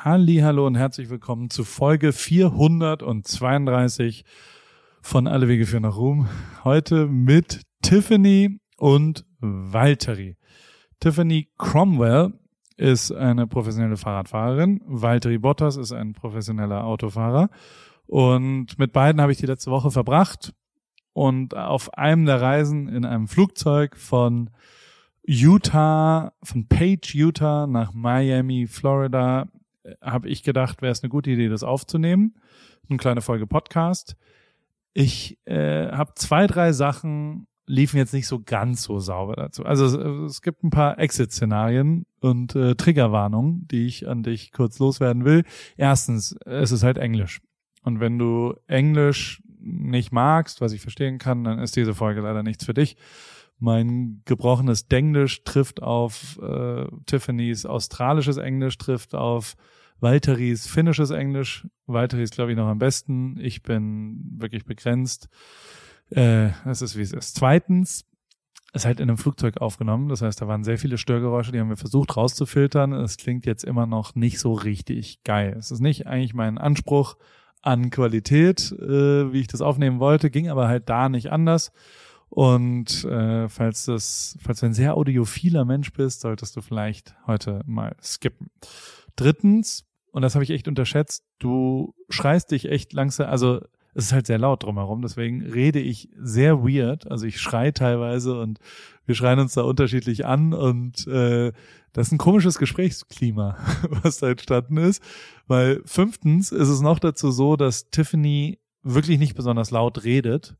Hallo und herzlich willkommen zu Folge 432 von Alle Wege führen nach Ruhm. Heute mit Tiffany und Valtteri. Tiffany Cromwell ist eine professionelle Fahrradfahrerin. Valtteri Bottas ist ein professioneller Autofahrer. Und mit beiden habe ich die letzte Woche verbracht. Und auf einem der Reisen in einem Flugzeug von Utah, von Page, Utah nach Miami, Florida, habe ich gedacht, wäre es eine gute Idee, das aufzunehmen. Eine kleine Folge Podcast. Ich äh, habe zwei, drei Sachen liefen jetzt nicht so ganz so sauber dazu. Also es, es gibt ein paar Exit-Szenarien und äh, Triggerwarnungen, die ich an dich kurz loswerden will. Erstens, es ist halt Englisch. Und wenn du Englisch nicht magst, was ich verstehen kann, dann ist diese Folge leider nichts für dich. Mein gebrochenes Denglisch trifft auf äh, Tiffany's australisches Englisch, trifft auf Walteris finnisches Englisch. Walteri ist, glaube ich, noch am besten. Ich bin wirklich begrenzt. Äh, es ist, wie es ist. Zweitens, ist halt in einem Flugzeug aufgenommen. Das heißt, da waren sehr viele Störgeräusche, die haben wir versucht rauszufiltern. Es klingt jetzt immer noch nicht so richtig geil. Es ist nicht eigentlich mein Anspruch an Qualität, äh, wie ich das aufnehmen wollte, ging aber halt da nicht anders. Und äh, falls das, falls du ein sehr audiophiler Mensch bist, solltest du vielleicht heute mal skippen. Drittens, und das habe ich echt unterschätzt, du schreist dich echt langsam, also es ist halt sehr laut drumherum, deswegen rede ich sehr weird, also ich schreie teilweise und wir schreien uns da unterschiedlich an und äh, das ist ein komisches Gesprächsklima, was da entstanden ist, weil fünftens ist es noch dazu so, dass Tiffany wirklich nicht besonders laut redet,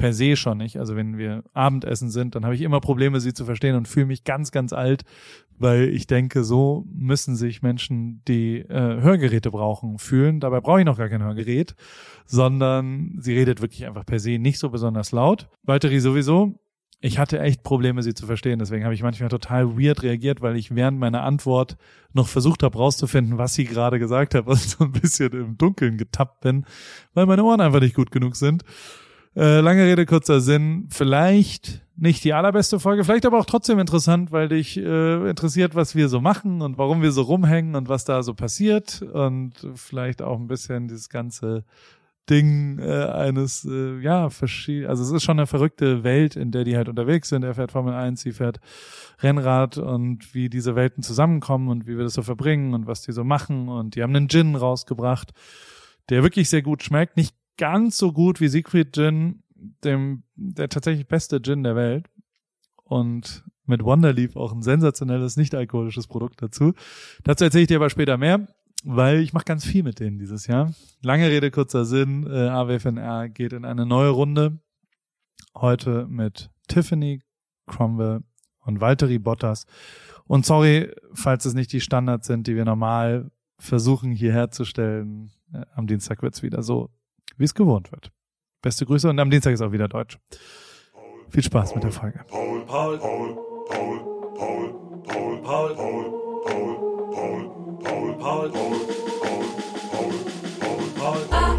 per se schon nicht. Also wenn wir Abendessen sind, dann habe ich immer Probleme, sie zu verstehen und fühle mich ganz, ganz alt, weil ich denke, so müssen sich Menschen, die äh, Hörgeräte brauchen, fühlen. Dabei brauche ich noch gar kein Hörgerät, sondern sie redet wirklich einfach per se nicht so besonders laut. Valtteri sowieso. Ich hatte echt Probleme, sie zu verstehen. Deswegen habe ich manchmal total weird reagiert, weil ich während meiner Antwort noch versucht habe, rauszufinden, was sie gerade gesagt hat, was ich so ein bisschen im Dunkeln getappt bin, weil meine Ohren einfach nicht gut genug sind. Äh, lange Rede, kurzer Sinn. Vielleicht nicht die allerbeste Folge, vielleicht aber auch trotzdem interessant, weil dich äh, interessiert, was wir so machen und warum wir so rumhängen und was da so passiert und vielleicht auch ein bisschen dieses ganze Ding äh, eines, äh, ja, verschieden, also es ist schon eine verrückte Welt, in der die halt unterwegs sind. Er fährt Formel 1, sie fährt Rennrad und wie diese Welten zusammenkommen und wie wir das so verbringen und was die so machen und die haben einen Gin rausgebracht, der wirklich sehr gut schmeckt. Nicht ganz so gut wie Siegfried Gin, dem der tatsächlich beste Gin der Welt. Und mit Wonderleaf auch ein sensationelles nicht-alkoholisches Produkt dazu. Dazu erzähle ich dir aber später mehr, weil ich mache ganz viel mit denen dieses Jahr. Lange Rede, kurzer Sinn. Äh, AWFNR geht in eine neue Runde. Heute mit Tiffany Cromwell und Valtteri Bottas. Und sorry, falls es nicht die Standards sind, die wir normal versuchen hier herzustellen. Äh, am Dienstag wird's wieder so wie es gewohnt wird. Beste Grüße und am Dienstag ist auch wieder Deutsch. Viel Spaß mit der Folge. Paul, Paul, Paul, Paul, Paul, Paul, Paul, Paul, Paul, Paul, Paul, Paul, Paul, Paul, Paul, Paul.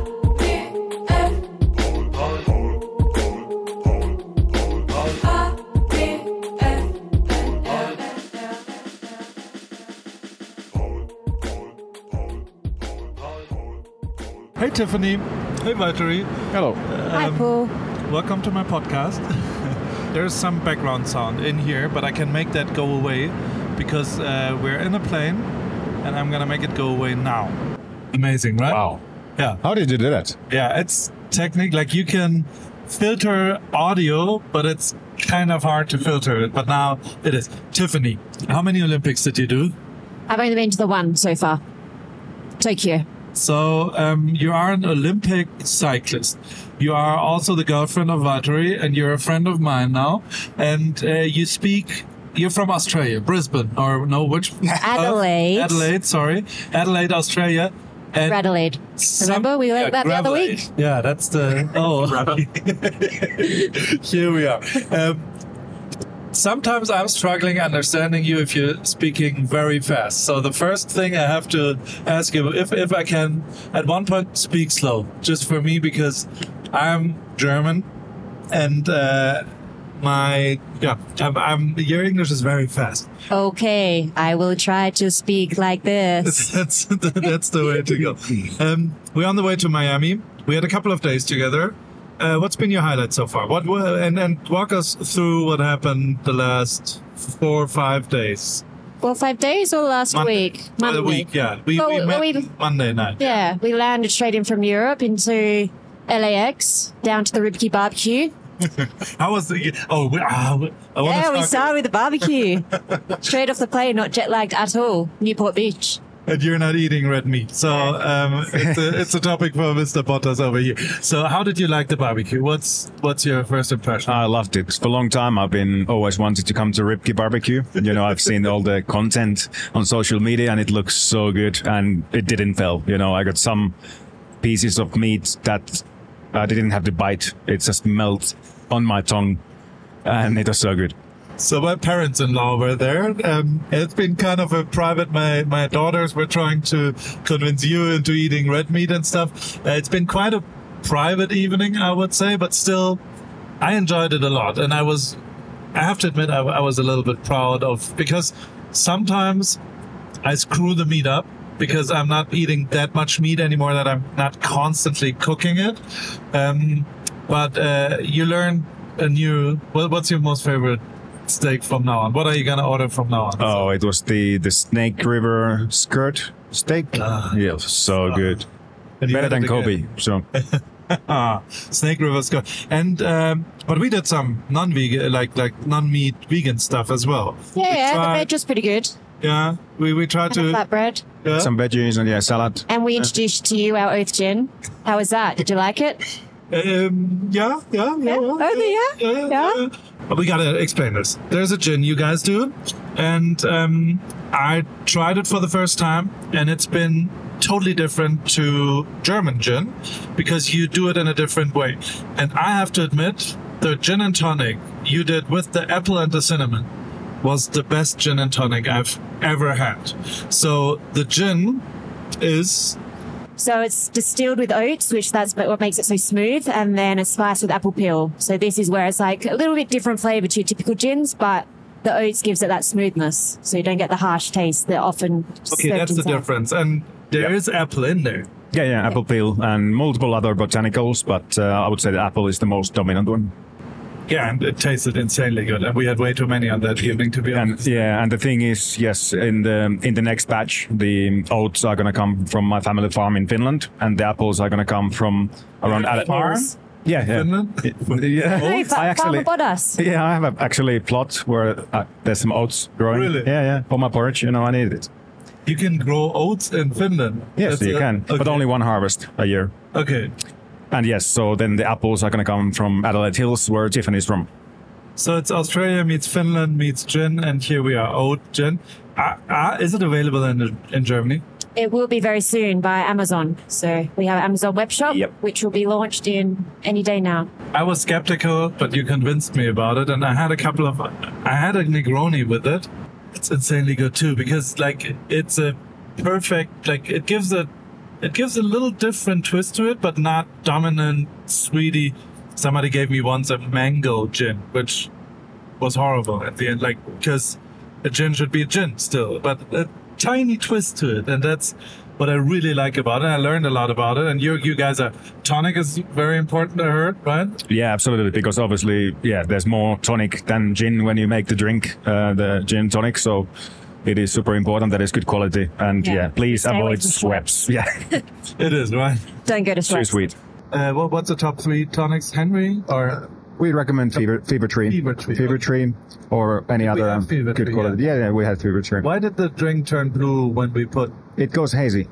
Hey Tiffany. Hey Valtteri. Hello. Um, Hi Paul. Welcome to my podcast. There's some background sound in here, but I can make that go away because uh, we're in a plane and I'm gonna make it go away now. Amazing, right? Wow. Yeah. How did you do that? Yeah, it's technique like you can filter audio, but it's kind of hard to filter it. But now it is. Tiffany, how many Olympics did you do? I've only been to the one so far. Tokyo. So um, you are an Olympic cyclist. You are also the girlfriend of Valtteri, and you're a friend of mine now. And uh, you speak. You're from Australia, Brisbane, or no, which Adelaide. Uh, Adelaide, sorry, Adelaide, Australia. And Adelaide. Remember we went yeah, that the other week. Yeah, that's the oh. Here we are. Um, sometimes I'm struggling understanding you if you're speaking very fast. So the first thing I have to ask you if if I can at one point speak slow, just for me because I'm German and uh, my yeah. I'm, I'm, your English is very fast. Okay, I will try to speak like this. That's that's the way to go. Um, we're on the way to Miami. We had a couple of days together. Uh, what's been your highlight so far? What were, and and walk us through what happened the last four or five days. Well, five days or last Monday. week? Uh, Monday. week, yeah. We, Well, we met we- Monday night. Yeah, we landed straight in from Europe into LAX down to the Ripke barbecue. How was the? Oh, we, we- I Yeah, we started with the barbecue. straight off the plane, not jet lagged at all. Newport Beach. And you're not eating red meat. So um, it's, a, it's a topic for Mr. Bottas over here. So how did you like the barbecue? What's what's your first impression? I loved it. For a long time, I've been always wanted to come to Ripke Barbecue. You know, I've seen all the content on social media and it looks so good and it didn't fail. You know, I got some pieces of meat that I didn't have to bite. It just melts on my tongue and it was so good. So my parents-in-law were there. Um, it's been kind of a private. My my daughters were trying to convince you into eating red meat and stuff. Uh, it's been quite a private evening, I would say, but still, I enjoyed it a lot. And I was, I have to admit, I, I was a little bit proud of because sometimes I screw the meat up because I'm not eating that much meat anymore that I'm not constantly cooking it. Um, but uh, you learn a new. What, what's your most favorite steak from now on? What are you gonna order from now on? Oh, it was the, the Snake River skirt steak. Ah. yeah, it was so good. And Better than Kobe. again. So Ah, Snake River's good. And um, but we did some non-vegan, like like non-meat vegan stuff as well. Yeah, We yeah, the tried- veg was pretty good. Yeah, we we tried And to. flatbread. Yeah. some veggies and yeah, salad. And we introduced to you our Oath Gin. How was that? Did you like it? Um, yeah, yeah, yeah. Yeah? Oh, yeah? yeah, Yeah? But we gotta explain this. There's a gin you guys do, and um, I tried it for the first time, and it's been totally different to German gin because you do it in a different way. And I have to admit, the gin and tonic you did with the apple and the cinnamon was the best gin and tonic I've ever had. So the gin is So it's distilled with oats, which that's what makes it so smooth, and then it's spiced with apple peel. So this is where it's like a little bit different flavor to your typical gins, but the oats gives it that smoothness, so you don't get the harsh taste that often. okay. served That's the difference, and there Yeah. is apple in there. Yeah, yeah, apple peel and multiple other botanicals, but uh, I would say the apple is the most dominant one. Yeah, and it tasted insanely good, and we had way too many on that evening, to be And honest. yeah, and the thing is, yes, in the in the next batch, the oats are gonna come from my family farm in Finland, and the apples are gonna come from around. Farm? Yeah, yeah. Finland? Yeah, Hey, I actually. Farmer Bottas. Yeah, I have a, actually a plot where uh, there's some oats growing. Really? Yeah, yeah. For my porridge, you know, I need it. You can grow oats in Finland. Yes, That's you a- can, but only one harvest a year. Okay, And yes, so then the apples are gonna come from Adelaide Hills, where Tiffany's from. so it's Australia meets Finland meets gin, and here we are, oat gin. Uh, uh, is it available in in Germany? It will be very soon by Amazon. So we have Amazon web shop, Yep. which will be launched in any day now. I was skeptical, but you convinced me about it, and I had a couple of. I had a Negroni with it. It's insanely good too because like it's a perfect like it gives a it gives a little different twist to it, but not dominant sweetie. Somebody gave me once a mango gin, which was horrible at the end, like because a gin should be a gin still, but a tiny twist to it, and that's what I really like about it. I learned a lot about it, and you you guys are tonic is very important. I heard, right? Yeah, absolutely. Because obviously, yeah, there's more tonic than gin when you make the drink, uh, the gin tonic. So it is super important that it's good quality. And Yeah. yeah, please Stay avoid from. Yeah, It is right. Don't go to too Schweppes. sweet. Uh, what, what's the top three tonics, Henry? Or We recommend Fever, Fever Tree. Fever Tree, Fever okay. Tree or any other have Fever good Tree, quality. yeah. Yeah. yeah, we had Fever Tree. why did the drink turn blue when we put? It goes hazy.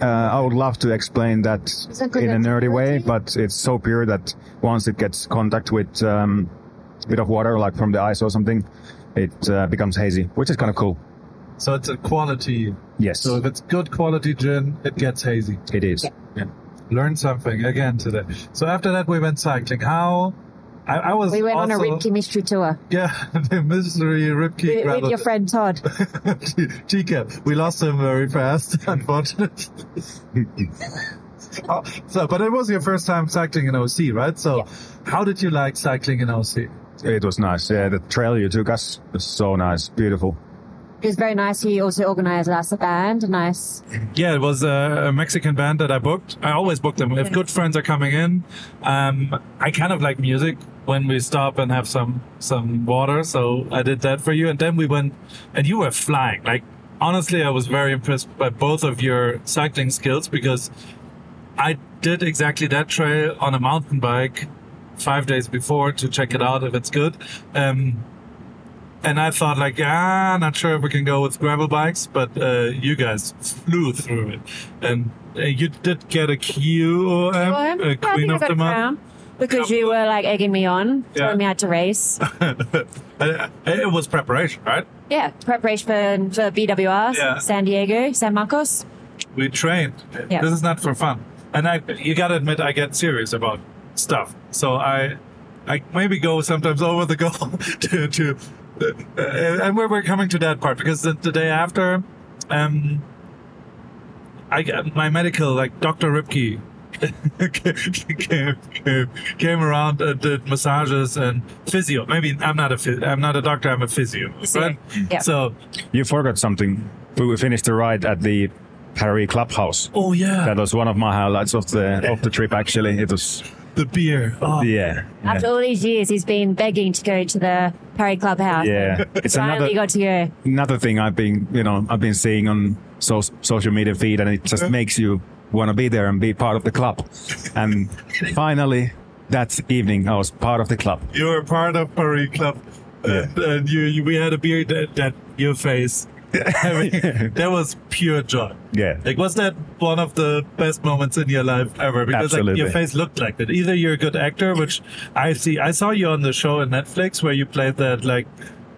Uh, I would love to explain that that in a nerdy way, but it's so pure that once it gets contact with um, a bit of water, like from the ice or something, it uh, becomes hazy, which is kind of cool. So it's a quality. Yes, So if it's good quality gin, it gets hazy. it is. Yeah. Learn something again today. So after that, we went cycling. How? I, I was. We went on a also- Ripke mystery tour Yeah, the mystery Ripke with, with your friend Todd. TCAP. We lost him very fast, unfortunately. Oh, so, but it was your first time cycling in OC, right? So, how did you like cycling in OC? It was nice. Yeah, the trail you took us was so nice, beautiful. It was very nice. He also organized us a band. Nice. Yeah, it was a, a Mexican band that I booked. I always book them. If good friends are coming in, um, I kind of like music when we stop and have some some water. So I did that for you, and then we went, and you were flying. Like honestly, I was very impressed by both of your cycling skills because I did exactly that trail on a mountain bike five days before to check it out if it's good. Um, and I thought like, ah, not sure if we can go with gravel bikes, but uh, you guys flew through it, and uh, you did get a Q, um, Well, a Queen of the Month. Because you were like egging me on, Yeah. telling me I had to race. Uh, it was preparation, right? Yeah, preparation for, for BWR, Yeah. San Diego, San Marcos. We trained. Yeah. This is not for fun. And I, you gotta admit, I get serious about stuff. So I, I maybe go sometimes over the goal to, to, uh, and we're, we're coming to that part because the, the day after, um, I got my medical, like Dr. Ripke, came, came, came around and did massages and physio. Maybe I'm not a phys- I'm not a doctor. I'm a physio. Right? Yeah. So, You forgot something. We finished the ride at the Paris Clubhouse. oh yeah, That was one of my highlights of the of the trip. Actually, it was the beer. Oh, yeah. After all these years, he's been begging to go to the Perry Clubhouse. Yeah, it's Finally another got to go. another thing I've been you know I've been seeing on so, social media feed, and it just makes you want to be there and be part of the club. And finally, that evening, I was part of the club. you were part of Perry Club, and, and you, you we had a beer that, that your face. I mean, that was pure joy. Yeah. Like, was that one of the best moments in your life ever? Because like your face looked like that. Either you're a good actor, which I see. I saw you on the show on Netflix where you played that like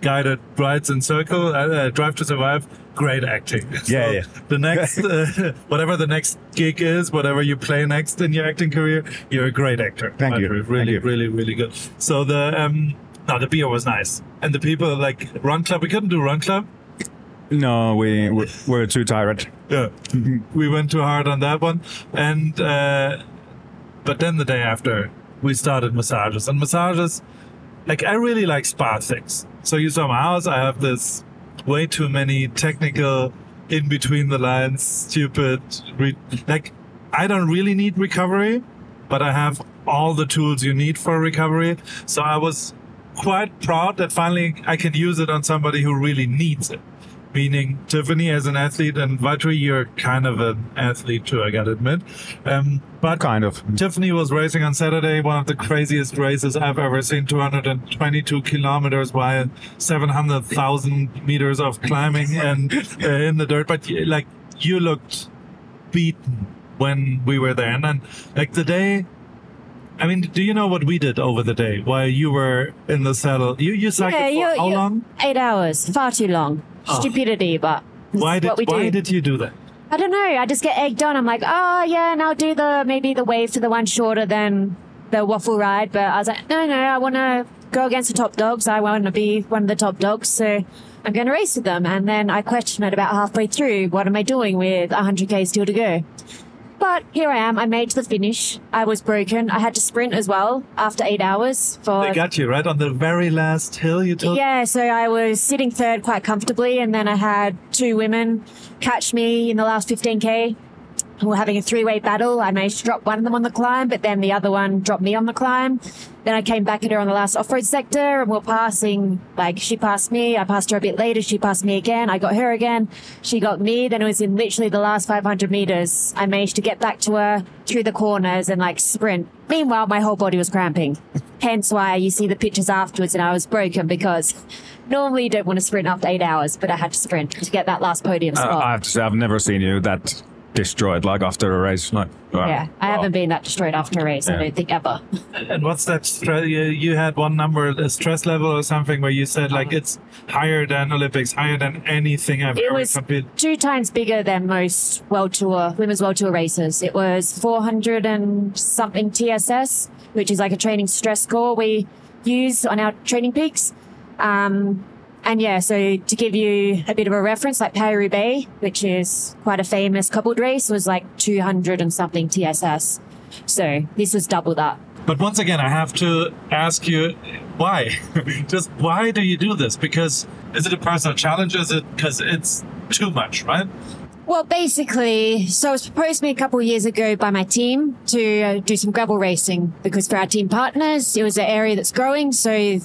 guy that rides in circle, uh, uh, Drive to Survive. Great acting. Yeah, yeah. The next, uh, whatever the next gig is, whatever you play next in your acting career, you're a great actor. Thank you. Really, Thank you. really, really good. So the um, no, the beer was nice, and the people like Run Club. We couldn't do Run Club. No, we we were too tired. Yeah, we went too hard on that one, and uh, but then the day after we started massages and massages. Like I really like spa things. So you saw my house. I have this way too many technical in between the lines, stupid. Like I don't really need recovery, but I have all the tools you need for recovery. So I was quite proud that finally I can use it on somebody who really needs it meaning Tiffany as an athlete and Valtteri, you're kind of an athlete too, I gotta admit. Um, but Kind of. Tiffany was racing on Saturday, one of the craziest races I've ever seen, 222 kilometers by 700,000 meters of climbing and uh, in the dirt. But like, you looked beaten when we were there. And then, like, the day, I mean, do you know what we did over the day while you were in the saddle? You, you cycled Yeah, for how you- long? Eight hours. Far too long. Oh. Stupidity, but Why did, what we why do. did you do that? I don't know. I just get egged on. I'm like, oh yeah, and I'll do the maybe the Wafer the one shorter than the waffle ride. But I was like, no, no, I want to go against the top dogs. I want to be one of the top dogs. So I'm going to race with them. And then I question it about halfway through. What am I doing with 100k still to go? But here I am. I made to the finish. I was broken. I had to sprint as well after eight hours for They got you right on the very last hill. You told yeah, so I was sitting third quite comfortably, and then I had two women catch me in the last 15k. We were having a three-way battle. I managed to drop one of them on the climb, but then the other one dropped me on the climb. Then I came back at her on the last off-road sector, and we're passing. Like she passed me, I passed her a bit later. She passed me again. I got her again. She got me. Then it was in literally the last 500 meters. I managed to get back to her through the corners and like sprint. Meanwhile, my whole body was cramping. Hence why you see the pictures afterwards, and I was broken because normally you don't want to sprint after eight hours, but I had to sprint to get that last podium Uh, spot. I have to say, I've never seen you that destroyed like after a race. Like, wow. yeah, I Wow. haven't been that destroyed after a race. I don't think ever. And what's that? Stre- you, you had one number, a stress level or something, where you said like it's higher than Olympics, higher than anything I've It ever was competed. two times bigger than most world tour women's world tour races. It was 400 and something TSS, which is like a training stress score we use on our TrainingPeaks. Um, and yeah, so to give you a bit of a reference, like Paris-Roubaix, which is quite a famous coupled race, was like 200 and something TSS. So this was double that. But once again, I have to ask you: why? Just why do you do this? Because is it a personal challenge? Is it because it's too much, right? Well, basically, so it was proposed to me a couple of years ago by my team to uh, do some gravel racing because for our team partners, it was an area that's growing. So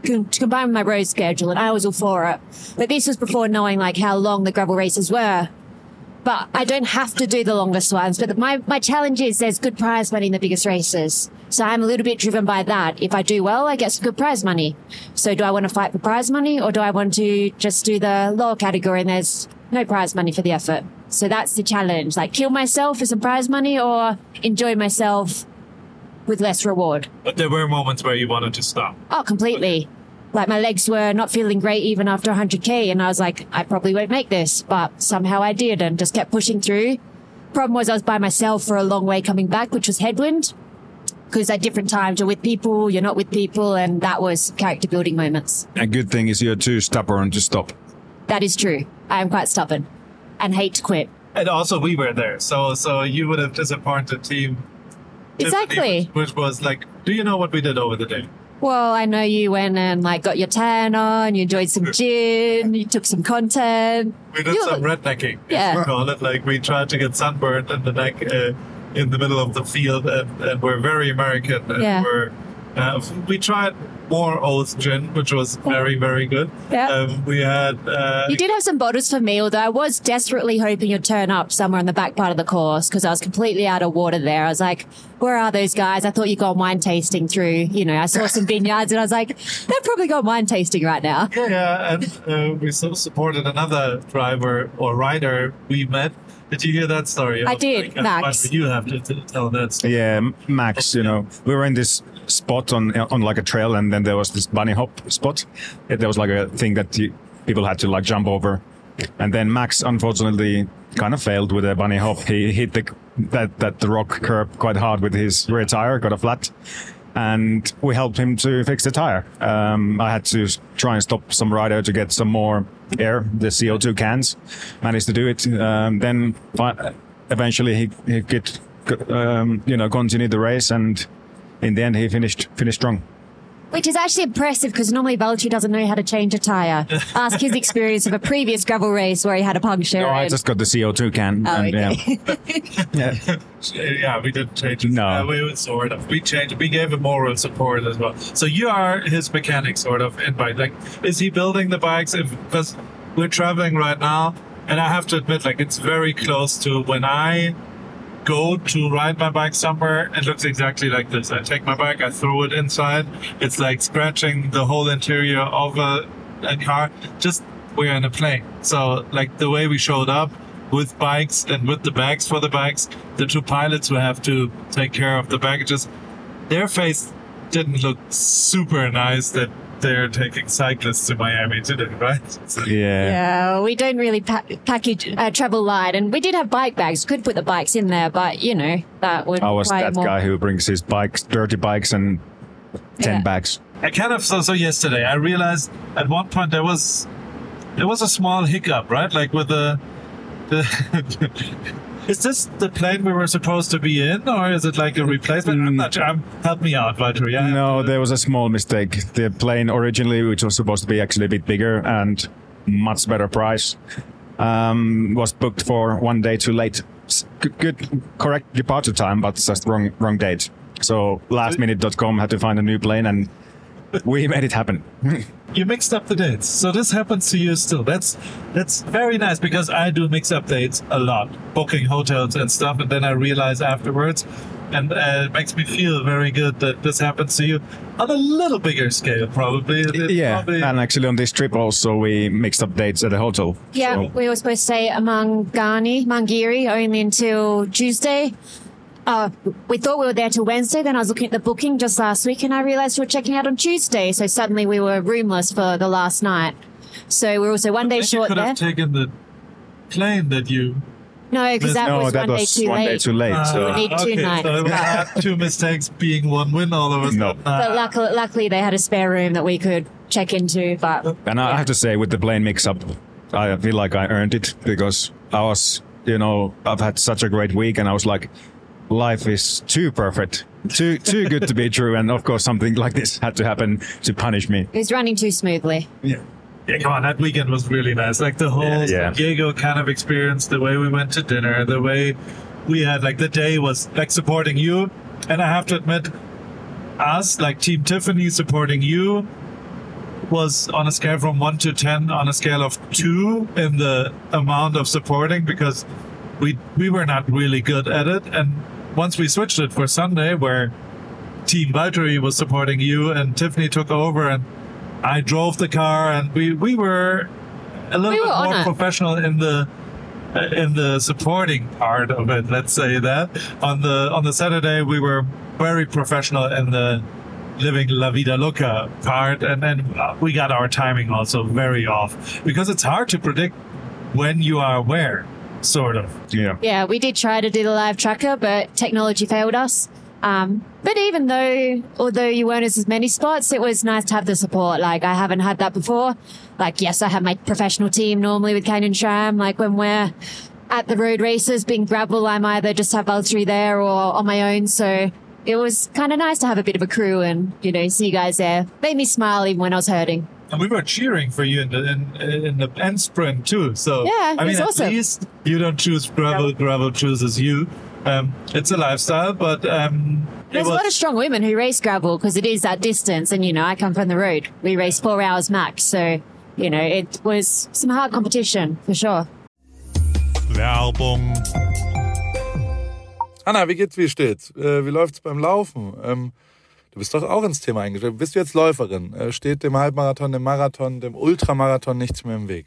con- to combine with my road schedule, and I was all for it. But this was before knowing like how long the gravel races were. But I don't have to do the longest ones. But my, my challenge is there's good prize money in the biggest races. So I'm a little bit driven by that. If I do well, I get some good prize money. So do I want to fight for prize money or do I want to just do the lower category and there's no prize money for the effort? So that's the challenge. Like kill myself for some prize money or enjoy myself with less reward. But there were moments where you wanted to stop. Oh, completely. Like my legs were not feeling great even after 100k, and I was like, I probably won't make this, but somehow I did, and just kept pushing through. Problem was I was by myself for a long way coming back, which was headwind, because at different times you're with people, you're not with people, and that was character building moments. A good thing is you're too stubborn to stop. That is true. I am quite stubborn, and hate to quit. And also, we were there, so so you would have disappointed team. Exactly. Which, which was like, do you know what we did over the day? Well, I know you went and like got your tan on, you enjoyed some gin, you took some content. We did You some rednecking. Yeah. we call it. Like we tried to get sunburned in the neck uh, in the middle of the field, and, and we're very American. And Yeah. we're uh, we tried more oath gin, which was very very good. Yeah. Um, we had uh, You did have some bottles for me, although I was desperately hoping you'd turn up somewhere in the back part of the course because I was completely out of water there. I was like, where are those guys? I thought you'd gone wine tasting through, you know, I saw some vineyards and I was like, they've probably got wine tasting right now. Yeah, yeah, and uh, we so supported another driver or rider we met. Did you hear that story? I was did, like, Max. You have to, to tell that story. Yeah, Max, you know, we were in this spot on on like a trail, and then there was this bunny hop spot. There was like a thing that you, people had to like jump over, and then Max unfortunately kind of failed with a bunny hop. He hit the that that the rock curb quite hard with his rear tire, got a flat. And we helped him to fix the tire. Um, I had to try and stop some rider to get some more air, the CO2 cans. Managed to do it. Um, then eventually he, he could, um, you know, continue the race and in the end he finished finished strong. Which is actually impressive because normally Valtteri doesn't know how to change a tyre. Ask his experience of a previous gravel race where he had a puncture. No, I and- just got the CO2 can. Oh, and, okay. Yeah, yeah, we didn't change it. No. Uh, we sort of. We changed. We gave him moral support as well. So you are his mechanic, sort of, in bike. Like, is he building the bikes? If because we're traveling right now, and I have to admit, like, it's very close to when I go to ride my bike somewhere. It looks exactly like this. I take my bike, I throw it inside. It's like scratching the whole interior of a, a car. Just we're in a plane. So like the way we showed up with bikes and with the bags for the bikes, the two pilots who have to take care of the baggages, their face didn't look super nice that they're taking cyclists to Miami, did it? Right? So- yeah. Yeah, we don't really pa- package uh, travel light, and we did have bike bags. Could put the bikes in there, but you know that would. I was that more. guy who brings his bikes, dirty bikes, and ten Yeah. bags. I kind of so so yesterday. I realized at one point there was there was a small hiccup, right? Like with the the. Is this the plane we were supposed to be in, or is it like a replacement? I'm not sure. Um, help me out, Valtteri. I No, there was a small mistake. The plane originally, which was supposed to be actually a bit bigger and much better price, um, was booked for one day too late. Good, good correct departure time, but just wrong wrong date. So lastminute.com had to find a new plane, and we made it happen. you mixed up the dates. So this happens to you still. That's that's very nice because I do mix up dates a lot, booking hotels and stuff, and then I realize afterwards, and uh, it makes me feel very good that this happens to you on a little bigger scale, probably. It- it yeah, probably- and actually on this trip also we mixed up dates at the hotel. Yeah, So- we were supposed to stay at Mangani, Mangiri, only until Tuesday. Uh, we thought we were there till Wednesday. Then I was looking at the booking just last week, and I realised we were checking out on Tuesday. So suddenly we were roomless for the last night. So we're also one day Then you short could there. have taken the plane that you. no, because that no, was that one was day too one late. day too late. Ah, so. need two okay, nights. So we had two mistakes being one win all of us. No. sudden. But luckily, luckily, they had a spare room that we could check into. But And I have to say, with the plane mix-up, I feel like I earned it because I was, you know, I've had such a great week, and I was like, life is too perfect, too too good to be true, and of course something like this had to happen to punish me. It was running too smoothly. Yeah. Yeah, come on, that weekend was really nice. Like the whole Yeah. San Diego kind of experience, the way we went to dinner, the way we had like the day was like supporting you. And I have to admit, us, like Team Tiffany supporting you, was on a scale from one to ten, on a scale of two in the amount of supporting because we we were not really good at it. And once we switched it for Sunday, where Team Valtteri was supporting you and Tiffany took over and I drove the car and we, we were a little We bit were more professional in the uh, in the supporting part of it. Let's say that on the on the Saturday we were very professional in the living la vida loca part, and then we got our timing also very off because it's hard to predict when you are where, sort of. Yeah. Yeah, we did try to do the live tracker, but technology failed us. Um, but even though, although you weren't as many spots, it was nice to have the support. Like I haven't had that before. Like yes, I have my professional team normally with Canyon SRAM. Like when we're at the road races, being gravel, I'm either just have Valtteri there or on my own. So it was kind of nice to have a bit of a crew and you know see you guys there. Made me smile even when I was hurting. And we were cheering for you in the in, in the end sprint too. So Yeah, I it mean, was at awesome. least you don't choose gravel. Gravel chooses you. Um, it's a lifestyle, but um, There's a was- lot of strong women who race gravel because it is that distance, and you know I come from the road. We race four hours max, so you know it was some hard competition for sure. Werbung. Anna, wie geht's, wie steht's? Äh, wie läuft's beim Laufen? Ähm, du bist doch auch ins Thema eingestellt. Bist du jetzt Läuferin? Äh, steht dem Halbmarathon, dem Marathon, dem Ultramarathon nichts mehr im Weg?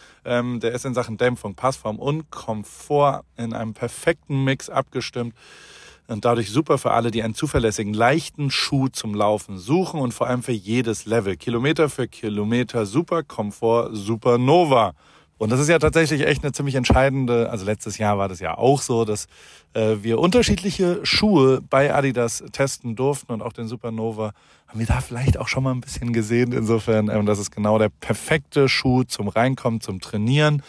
Ähm, der ist in Sachen Dämpfung, Passform und Komfort in einem perfekten Mix abgestimmt und dadurch super für alle, die einen zuverlässigen, leichten Schuh zum Laufen suchen und vor allem für jedes Level. Kilometer für Kilometer, super Komfort, Supernova. Und das ist ja tatsächlich echt eine ziemlich entscheidende, also letztes Jahr war das ja auch so, dass äh, wir unterschiedliche Schuhe bei Adidas testen durften und auch den Supernova haben wir da vielleicht auch schon mal ein bisschen gesehen. Insofern, ähm, das ist genau der perfekte Schuh zum Reinkommen, zum Trainieren.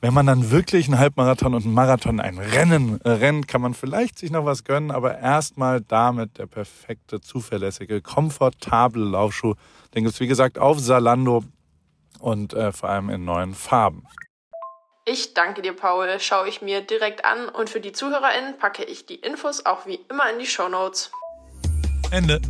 Wenn man dann wirklich einen Halbmarathon und einen Marathon, ein Rennen äh, rennt, kann man vielleicht sich noch was gönnen, aber erstmal damit der perfekte, zuverlässige, komfortable Laufschuh. Den gibt's wie gesagt auf Salando und äh, vor allem in neuen Farben. Ich danke dir, Paul. Schaue ich mir direkt an und für die ZuhörerInnen packe ich die Infos auch wie immer in die Shownotes. Ende.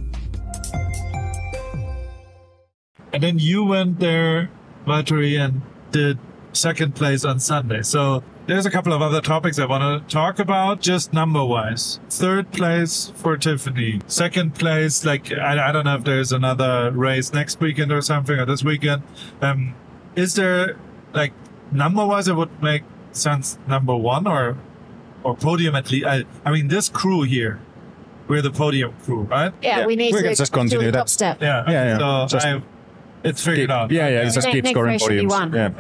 And then you went there, Valtteri, and did second place on Sunday. So there's a couple of other topics I want to talk about, just number wise. Third place for Tiffany. Second place, like, I, I don't know if there's another race next weekend or something, or this weekend. Um, is there, like, number wise, it would make sense number one or, or podium at least? I, I mean, this crew here, we're the podium crew, right? Yeah, Yeah, we need we to can just do continue the that. step. Yeah. Yeah, yeah. So Just I, it's figured out. Yeah, yeah, just Next- keep next scoring race should be podiums. one. Yeah,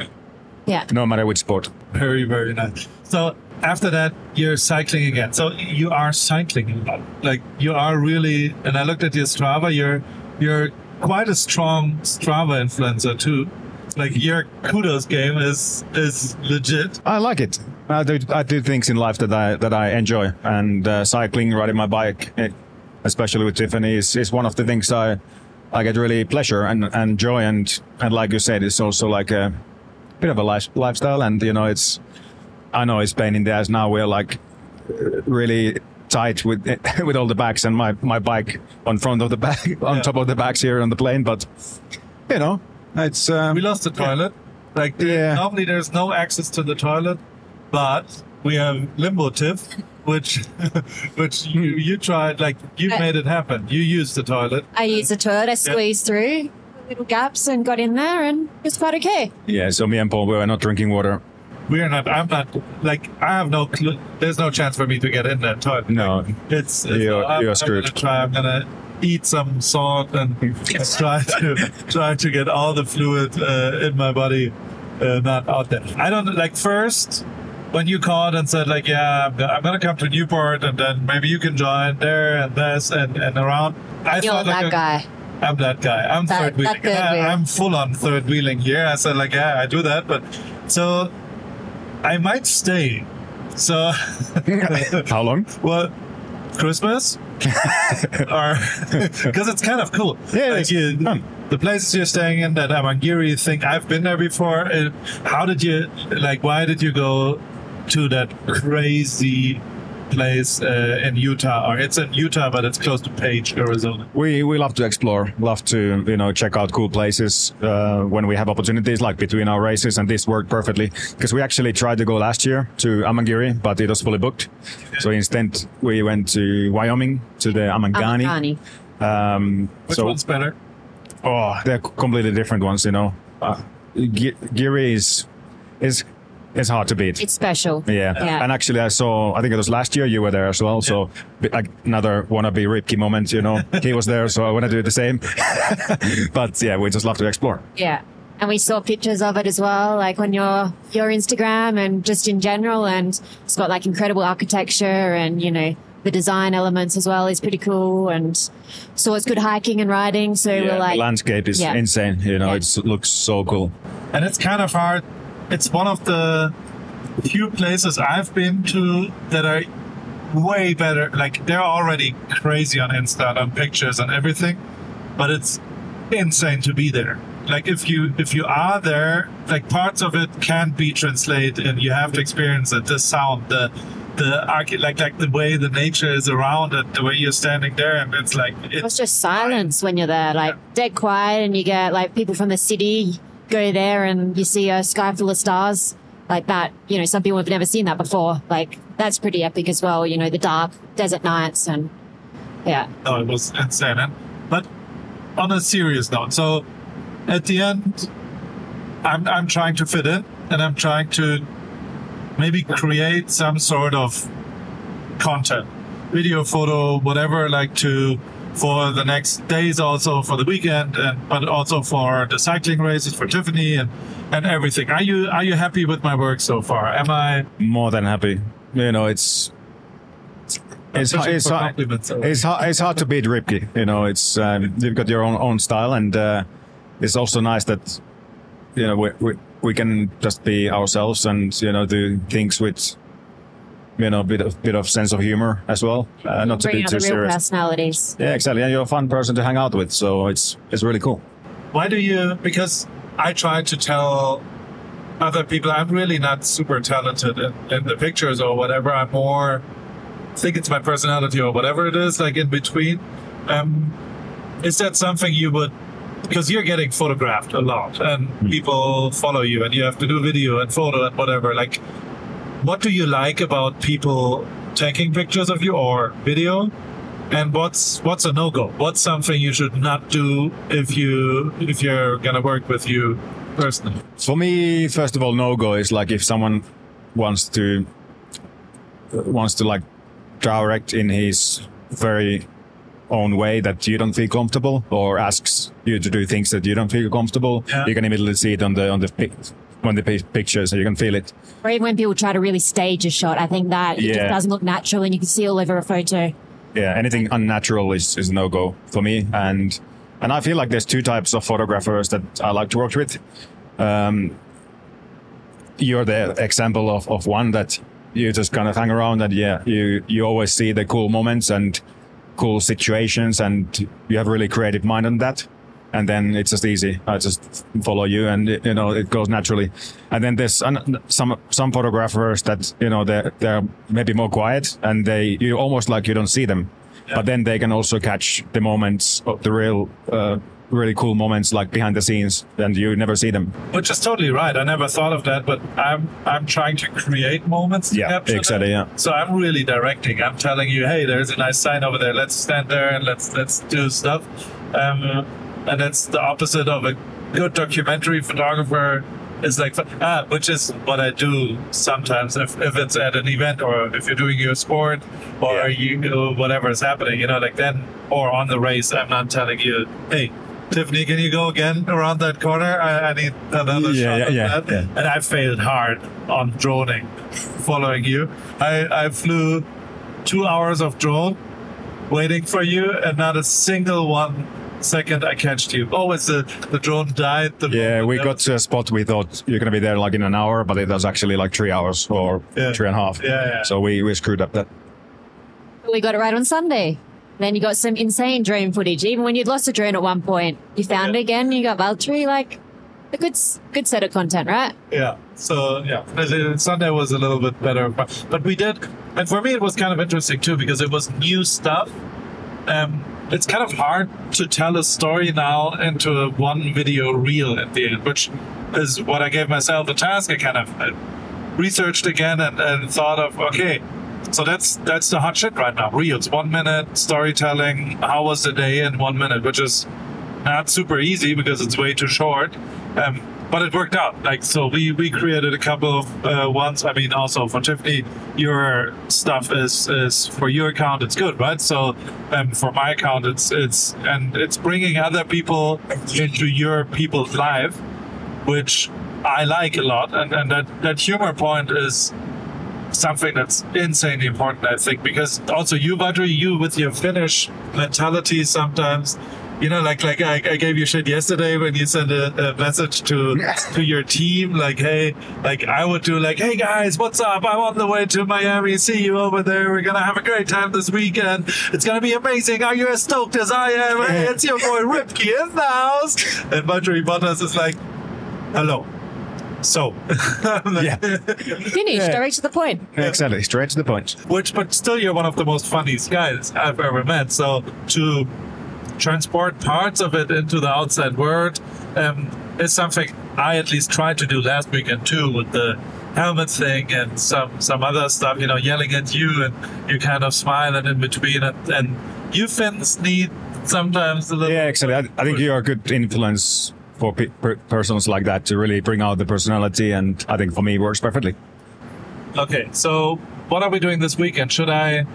Yeah. no matter which sport. Very, very nice. So after that, you're cycling again. So you are cycling a lot. Like you are really. And I looked at your Strava. You're you're quite a strong Strava influencer too. Like your kudos game is is legit. I like it. I do I do things in life that I that I enjoy, and uh, cycling, riding my bike, eh, especially with Tiffany, is, is one of the things I I get really pleasure and, and joy, and and like you said, it's also like a bit of a life, lifestyle, and you know, it's I know it's pain in the ass now. We're like really tight with with all the bags and my my bike on front of the bag on Yeah. top of the bags here on the plane, but you know, it's um, We lost the toilet. Like Yeah. normally there's no access to the toilet, but we have limbo tiff, which which you you tried. Like you Uh, made it happen. You used the toilet. I used the toilet, I squeezed through little gaps and got in there and it was quite okay. yeah. So me and Paul we were not drinking water. We are not. I'm not. Like I have no. Clue. There's no chance for me to get in that toilet. No. It's, it's You're- I'm, you're I'm screwed. gonna try. I'm gonna eat some salt and try to try to get all the fluid uh, in my body uh, not out there. I don't like first when you called and said like, yeah, I'm, I'm gonna come to Newport and then maybe you can join there and this and and around. I You're thought that like a- guy. I'm that guy. I'm That- third wheeling. that third I, wheel. I'm full on third wheeling here. I said like, yeah, I do that, but so I might stay. So How long? well, Christmas or because it's kind of cool. Yeah, Like, it's you- fun. the places you're staying in that Amangiri thing. I've been there before. Uh, How did you like? Why did you go to that crazy place uh, in Utah? Or it's in Utah, but it's close to Page, Arizona. We we love to explore, love to you know check out cool places uh, when we have opportunities, like between our races, and this worked perfectly because we actually tried to go last year to Amangiri, but it was fully booked. So instead, we went to Wyoming to the Amangani. Amangani. Um, Which so one's better? oh, they're completely different ones, you know. Uh, Gi- Giri is is is hard to beat. It's special. Yeah. Yeah. And actually, I saw, I think it was last year you were there as well. So, bi- like another wannabe Ripke moment, you know. he was there, so I want to do the same. but yeah, we just love to explore. Yeah. And we saw pictures of it as well, like on your your Instagram and just in general. And it's got like incredible architecture and you know the design elements as well is pretty cool. And so it's good hiking and riding. So Yeah, we're like, the landscape is Yeah. insane. You know, Yeah. it looks so cool. and it's kind of hard. It's one of the few places I've been to that are way better. Like they're already crazy on Insta and on pictures and everything, but it's insane to be there. Like if you if you are there, like parts of it can't be translated, and you have to experience it. The sound, the the archi- like like the way the nature is around it, the way you're standing there, and it's like it's it's just silence when you're there, like dead quiet. And you get like people from the city go there and you see a sky full of stars like that. You know, some people have never seen that before. Like that's pretty epic as well. You know, the dark desert nights and yeah. No, it was insane. And, but on a serious note, so at the end, I'm I'm trying to fit in, and I'm trying to maybe create some sort of content, video, photo, whatever, like to for the next days, also for the weekend, and but also for the cycling races for Tiffany and and everything. Are you are you happy with my work so far? Am I? More than happy. You know, it's it's fishing it's hard, it's hard, it's hard to beat Ripke. You know, it's um, you've got your own own style, and uh, it's also nice that you know we, we we can just be ourselves and you know do things with you know bit of bit of sense of humor as well, uh, not to be too the real serious. personalities. Yeah, exactly. And you're a fun person to hang out with, so it's it's really cool. why do you because i try to tell other people i'm really not super talented in, in the pictures or whatever i'm more I think it's my personality or whatever it is like in between um is that something you would because you're getting photographed a lot and people follow you and you have to do video and photo and whatever like what do you like about people taking pictures of you or video and what's what's a no-go what's something you should not do if you if you're gonna work with you personally For me, first of all, no go is like if someone wants to wants to like direct in his very own way that you don't feel comfortable, or asks you to do things that you don't feel comfortable. Yeah. You can immediately see it on the on the on the pi- picture, so you can feel it. Or even when people try to really stage a shot, I think that it Yeah. just doesn't look natural and you can see all over a photo. Yeah, anything unnatural is, is no go for me. And and I feel like there's two types of photographers that I like to work with. Um, you're the example of, of one that you just kind of hang around and yeah, you you always see the cool moments and cool situations and you have a really creative mind on that. And then it's just easy. I just follow you, and you know it goes naturally. And then there's an, some some photographers that you know they're they're maybe more quiet, and they you almost like you don't see them, but then they can also catch the moments of the real, uh, really cool moments like behind the scenes, and you never see them. Which is totally right. I never thought of that, but I'm I'm trying to create moments. Yeah, exactly, them. yeah. So I'm really directing. I'm telling you, hey, there's a nice sign over there. Let's stand there and let's let's do stuff. Um, and it's the opposite of a good documentary photographer. Is like ah, which is what I do sometimes if, if it's at an event or if you're doing your sport or Yeah. you know, whatever is happening, you know, like then or on the race. I'm not telling you, hey, Tiffany, can you go again around that corner? I, I need another Yeah, shot yeah, of that. And I failed hard on droning, following you. I, I flew two hours of drone waiting for you, and not a single one second I catched you. Always the, the drone died. The Yeah, we got to a spot we thought you're gonna be there like in an hour, but it was actually like three hours or Yeah. three and a half. Yeah, yeah. So we, we screwed up that. We got it right on Sunday. Then you got some insane drone footage. Even when you'd lost a drone at one point, you found Yeah. it again. You got Valtteri. Like a good, good set of content, right? Yeah. So yeah, Sunday was a little bit better, but, but we did, and for me it was kind of interesting too because it was new stuff. Um, it's kind of hard to tell a story now into a one video reel at the end, which is what I gave myself a task. I kind of uh, researched again and, and thought of okay. So that's that's the hot shit right now. Reels, one minute storytelling. How was the day in one minute? Which is not super easy because it's way too short. Um, but it worked out. Like so, we we created a couple of uh, ones. I mean, also for Tiffany, your stuff is is for your account. It's good, right? So, um, for my account, it's it's and it's bringing other people into your people's life, which I like a lot. And and that that humor point is something that's insanely important, I think, because also you, Valtteri, you with your Finnish mentality sometimes, you know, like like I, I gave you shit yesterday when you sent a, a message to to your team, like, hey, like I would do like, hey guys, what's up? I'm on the way to Miami. See you over there. We're gonna have a great time this weekend. It's gonna be amazing. Are you as stoked as I am? Hey, it's your boy Ripke in the house. And Valtteri Bottas is like, hello. So, Yeah. Finished. Yeah. Direct to the point. Exactly, straight to the point. which but still you're one of the most funniest guys I've ever met. So to transport parts of it into the outside world um, is something I at least tried to do last weekend too with the helmet thing and some some other stuff. You know, yelling at you and you kind of smiling in between and, and you Finns need sometimes a little. Yeah, exactly. I, I think you're a good influence for pe- per- persons like that to really bring out the personality, and I think for me it works perfectly. Okay, so what are we doing this weekend? Should I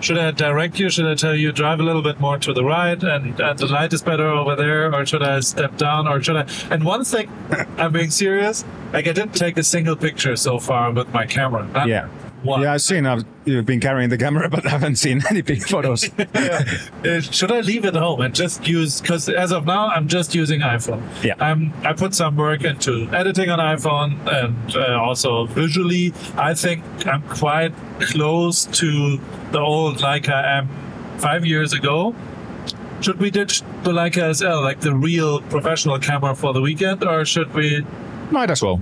should I direct you? Should I tell you drive a little bit more to the right and, and the light is better over there, or should I step down, or should I? And one thing, I'm being serious. Like I didn't take a single picture so far with my camera. Yeah. One. Yeah, I've seen I've, you've been carrying the camera, but I haven't seen any big photos. Yeah. Uh, should I leave it home and just use? Because as of now, I'm just using iPhone. Yeah. I'm. I put some work into editing on iPhone and uh, also visually. I think I'm quite close to the old Leica M five years ago. Should we ditch the Leica SL, like the real professional camera for the weekend, or should we? Might as well.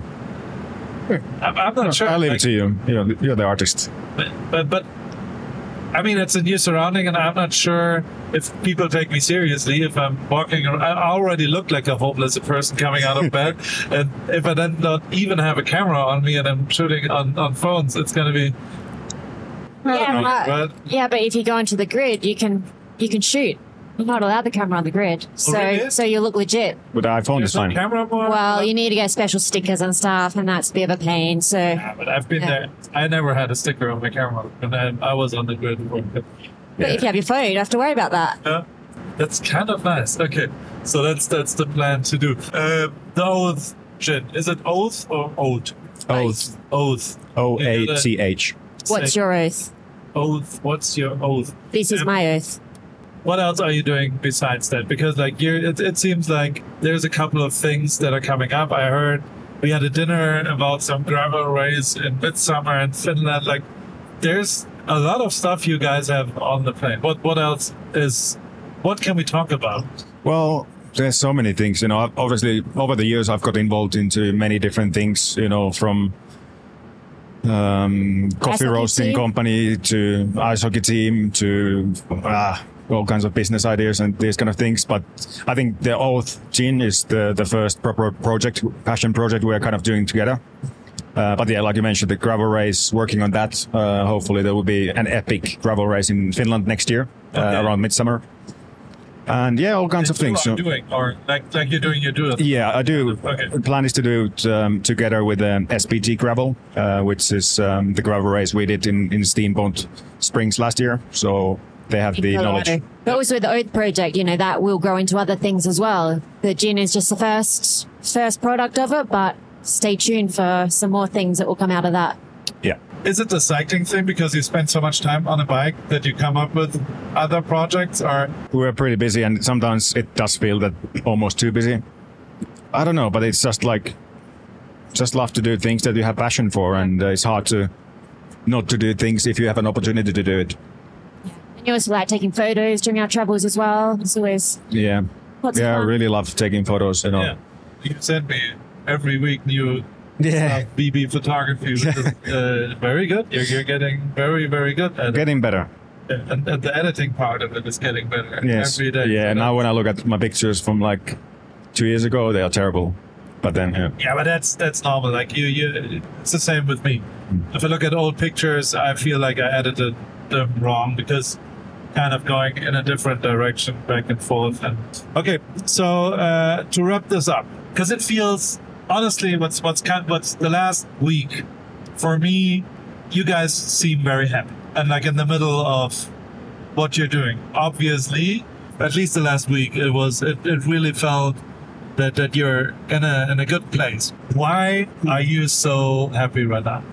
I'm, I'm not sure. I'll leave Like, it to you. You're, you're the artist. but but I mean, it's a new surrounding, and I'm not sure if people take me seriously if I'm walking. around. I already look like a homeless person coming out of bed, and if I then not even have a camera on me and I'm shooting on, on phones, it's going to be. Yeah, know, uh, but, yeah, but if you go into the grid, you can you can shoot. You're not allowed the camera on the grid, so really? so you look legit. But the iPhone is Is fine. camera more? Well, you need to get special stickers and stuff, and that's a bit of a pain. So Yeah, but I've been Yeah. there. I never had a sticker on my camera, and I, I was on the grid. For, but if you have your phone, you don't have to worry about that. Yeah, that's kind of nice. Okay, so that's that's the plan to do. Uh, those gin? Is it oath or oat? Oath. Oath. O A C H. What's your oath? oath? What's your oath? This is Um, my oath. What else are you doing besides that? Because like you, it, it seems like there's a couple of things that are coming up. I heard we had a dinner about some gravel race in midsummer in Finland. Like there's a lot of stuff you guys have on the plane. What what else is? What can we talk about? Well, there's so many things. You know, obviously over the years I've got involved into many different things. You know, from um, coffee roasting team? company to ice hockey team to uh, all kinds of business ideas and these kind of things. But I think the Oath Gin is the the first proper project, passion project we're kind of doing together. Uh, but yeah, like you mentioned, the gravel race, working on that. Uh, hopefully, there will be an epic gravel race in Finland next year, Okay. uh, around midsummer. And yeah, all kinds of things. are So- doing or like like you're doing your do it. yeah, I do. Okay. The plan is to do it um, together with um, SBT Gravel, uh, which is um, the gravel race we did in, in Steamboat Springs last year. So they have the knowledge. But also with the Oath project, you know, that will grow into other things as well. The gin is just the first first product of it, but stay tuned for some more things that will come out of that. Yeah. Is it the cycling thing because you spend so much time on a bike that you come up with other projects or We're pretty busy, and sometimes it does feel that almost too busy. I don't know, but it's just like, just love to do things that you have passion for, and uh, it's hard to not to do things if you have an opportunity to do it. And you also like taking photos during our travels as well. It's always Yeah. lots Yeah, of I really love taking photos, you know. yeah. You send me every week new Yeah. uh, BB photography, which is uh, very good. You're, you're getting very, very good at it. Getting better. And, and the editing part of it is getting better Yes. every day. Yeah. you know? Now when I look at my pictures from like two years ago, they are terrible. But then, yeah. Yeah, but that's that's normal. Like you, you, it's the same with me. If I look at old pictures, I feel like I edited them wrong because kind of going in a different direction back and forth. And okay, so uh, to wrap this up, because it feels honestly, what's what's kind what's the last week for me, you guys seem very happy and like in the middle of what you're doing. Obviously, at least the last week, it was it, it really felt that that you're in a in a good place. Why are you so happy right now?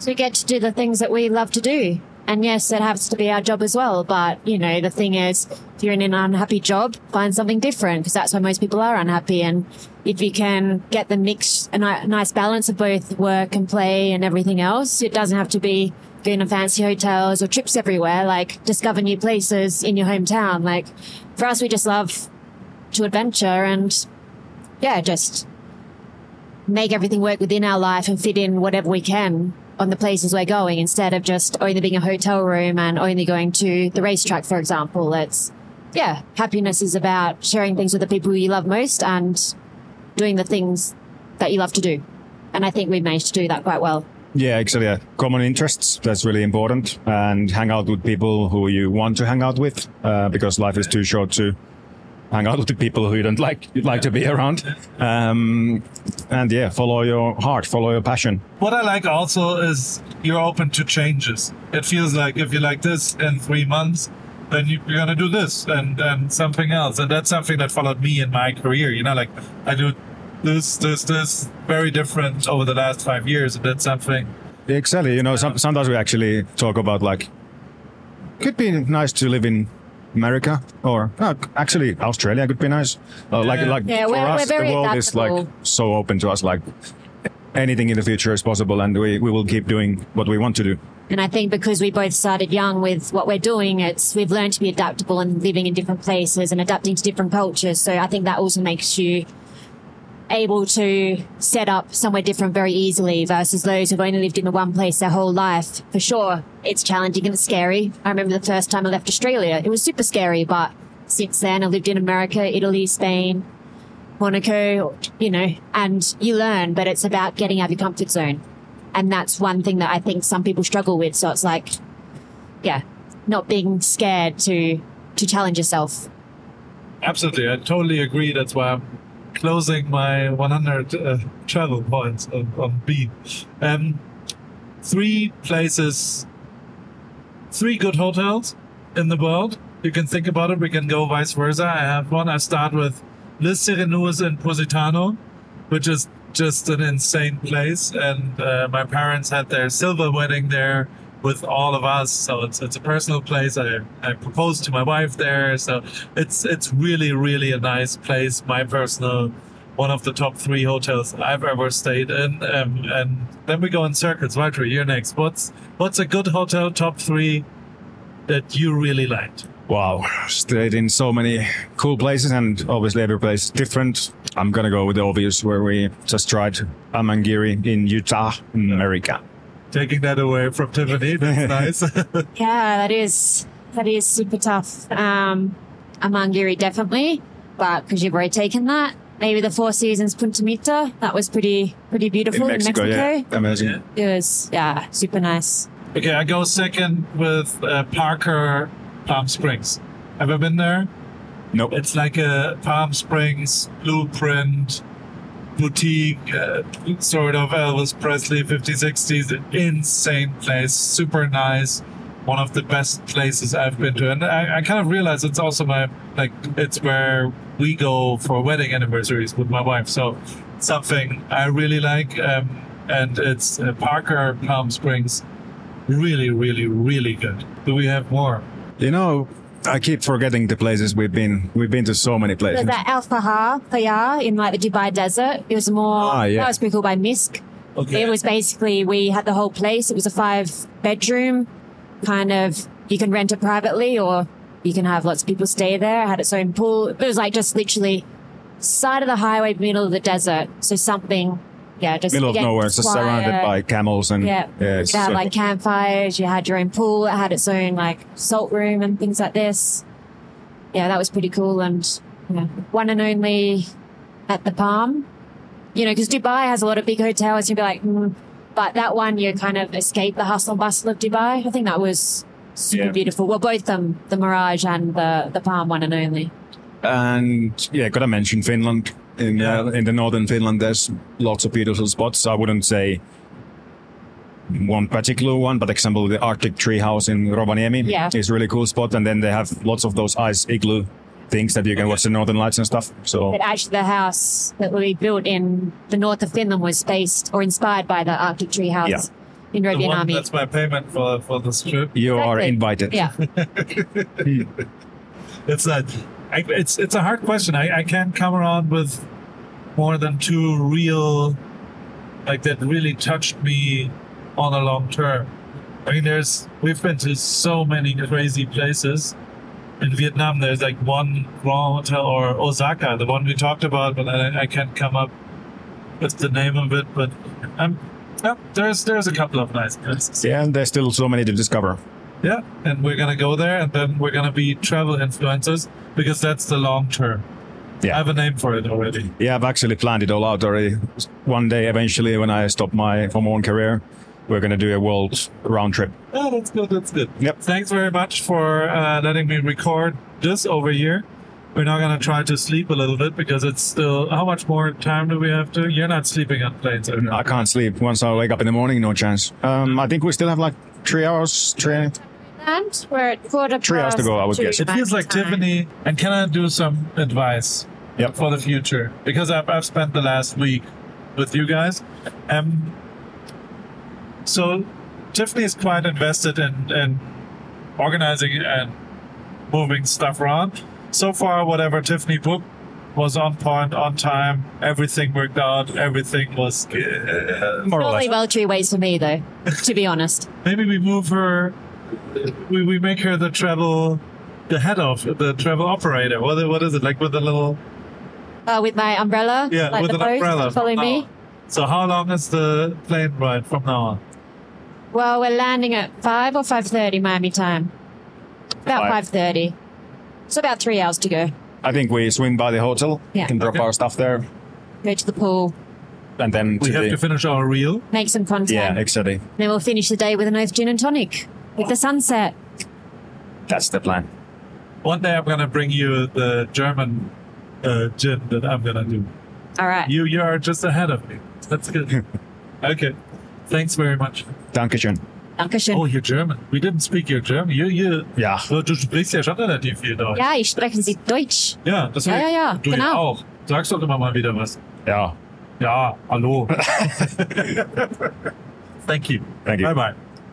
to get to do the things that we love to do. And yes, it has to be our job as well. But, you know, the thing is, if you're in an unhappy job, find something different because that's why most people are unhappy. And if you can get the mix, a nice balance of both work and play and everything else, it doesn't have to be going to fancy hotels or trips everywhere. Like discover new places in your hometown. Like for us, we just love to adventure and yeah, just make everything work within our life and fit in whatever we can on the places we're going instead of just only being a hotel room and only going to the racetrack, for example. It's, yeah, happiness is about sharing things with the people you love most and doing the things that you love to do. And I think we've managed to do that quite well. Yeah, exactly. Yeah. Common interests, that's really important. And hang out with people who you want to hang out with, uh, because life is too short to hang out with the people who you don't like, you'd like to be around. Um, and yeah, follow your heart, follow your passion. What I like also is you're open to changes. It feels like if you like this in three months, then you, you're gonna do this and and something else, and that's something that followed me in my career. You know, like I do this, this, this, very different over the last five years, and that's something. Exactly. You know, some, sometimes we actually talk about like, could be nice to live in America or uh, actually Australia could be nice. Uh, Like, like Yeah, for we're- us, we're very the world is like so open to us. Like anything in the future is possible, and we, we will keep doing what we want to do. And I think because we both started young with what we're doing, it's we've learned to be adaptable and living in different places and adapting to different cultures. So I think that also makes you able to set up somewhere different very easily versus those who've only lived in the one place their whole life. For sure, it's challenging and it's scary. I remember the first time I left Australia, it was super scary, but since then I've lived in America, Italy, Spain, Monaco, you know, and you learn, but it's about getting out of your comfort zone. And that's one thing that I think some people struggle with. So it's like, yeah, not being scared to, to challenge yourself. Absolutely, I totally agree. That's why I'm closing my 100 uh, travel points on, on B. Um, three places, three good hotels in the world. You can think about it. We can go vice versa. I have one. I start with Le Sirenuse in Positano, which is just an insane place. And uh, my parents had their silver wedding there with all of us. So it's it's a personal place. I, I proposed to my wife there. So it's it's really really a nice place. My personal one of the top three hotels I've ever stayed in. Um, and then we go in circles. Walter, you're next. What's what's a good hotel top three that you really liked? Wow, stayed in so many cool places, and obviously every place different. I'm gonna go with the obvious, where we just tried Amangiri in Utah, in America. Taking that away from Tiffany, that's nice. Yeah, that is that is super tough. Um, Amangiri definitely, but because you've already taken that, maybe the Four Seasons Punta Mita. That was pretty pretty beautiful in Mexico, yeah, amazing. Yeah. It was yeah, super nice. okay, I go second with uh, Parker Palm Springs. Ever been there? Nope. It's like a Palm Springs blueprint boutique, uh, sort of Elvis Presley 50s, 60s. Insane place, super nice. One of the best places I've been to, and I, I kind of realized it's also my like it's where we go for wedding anniversaries with my wife. So something I really like, um, and it's uh, Parker Palm Springs. Really, really, really good. Do we have more? You know, I keep forgetting the places we've been. We've been to so many places. There's that Al Fahar Fayar in like the Dubai desert. It was more Ah, yeah. that was pretty cool by Misk. Okay. It was basically we had the whole place. It was a five bedroom kind of you can rent it privately or you can have lots of people stay there. It had its own pool. It was like just literally side of the highway, middle of the desert. So something yeah, just Middle of nowhere, just surrounded by camels and Yeah, it's you had like campfires. You had your own pool. It had its own like salt room and things like this. Yeah, that was pretty cool. And yeah, one and only at the Palm. You know, because Dubai has a lot of big hotels. You'd be like, mm. but that one you kind of escape the hustle and bustle of Dubai. I think that was super Yeah. beautiful. Well, both them, the Mirage and the the Palm, one and only. And yeah, gotta mention Finland. In uh, in the northern Finland, there's lots of beautiful spots. I wouldn't say one particular one, but example, the Arctic Tree House in Rovaniemi Yeah. is a really cool spot. And then they have lots of those ice igloo things that you can watch the northern lights and stuff. So But actually, the house that we built in the north of Finland was based or inspired by the Arctic Tree House Yeah. in The one Rovaniemi. that's my payment for for this trip. you are invited. Yeah. It's a, I, it's it's a hard question. I, I can't come around with more than two real, like that really touched me on a long term. I mean, there's we've been to so many crazy places. In Vietnam, there's like one Grand Hotel or Osaka, the one we talked about, but I, I can't come up with the name of it. But um, yeah, there's there's a couple of nice places. Yeah, and there's still so many to discover. Yeah, and we're gonna go there, and then we're gonna be travel influencers because that's the long term. Yeah. I have a name for it already. Yeah, I've actually planned it all out already. One day, eventually, when I stop my Formula One career, we're gonna do a world round trip. Oh, that's good. That's good. Yep. Thanks very much for uh, letting me record this over here. We're now gonna try to sleep a little bit because it's still. How much more time do we have to? You're not sleeping on planes, are you? I can't sleep. Once I wake up in the morning, no chance. Um, I think we still have like three hours. Three. And we're at quarter Three hours to go, I would past guess. It feels like time. Tiffany. And can I do some advice Yep. for the future? Because I've, I've spent the last week with you guys. Um, so Tiffany is quite invested in, in organizing and moving stuff around. So far, whatever Tiffany booked was on point, on time. Everything worked out. Everything was. Uh, More or Normally, less. Valtteri waits for me, though, to be honest. maybe we move her. We, we make her the travel, the head of the travel operator. What what is it like with the little Uh, with my umbrella, yeah like with the an umbrella? follow me. on. So how long is the plane ride from now on? Well, we're landing at five or five thirty Miami time. About Five. five thirty. So about three hours to go. I think we swing by the hotel. Yeah. Can drop Okay. our stuff there, Go to the pool, and then We to have the. to finish our reel. make some content. yeah, exactly. Then we'll finish the day with an Oath Gin and Tonic with the sunset. That's the plan. One day I'm gonna bring you the German uh, gin that I'm gonna do. All right. You you are just ahead of me. That's good. okay. Thanks very much. Dankeschön. Dankeschön. Oh, you're German. We didn't speak your German. You you. Ja. Oh, Du sprichst ja schon relativ viel Deutsch. Ja, ich spreche Sie Deutsch. Ja, deswegen. Ja, ja, ja, Du genau. ja auch. Sagst doch immer mal wieder was. Ja. Ja, hallo. Thank you. Thank you. Bye bye.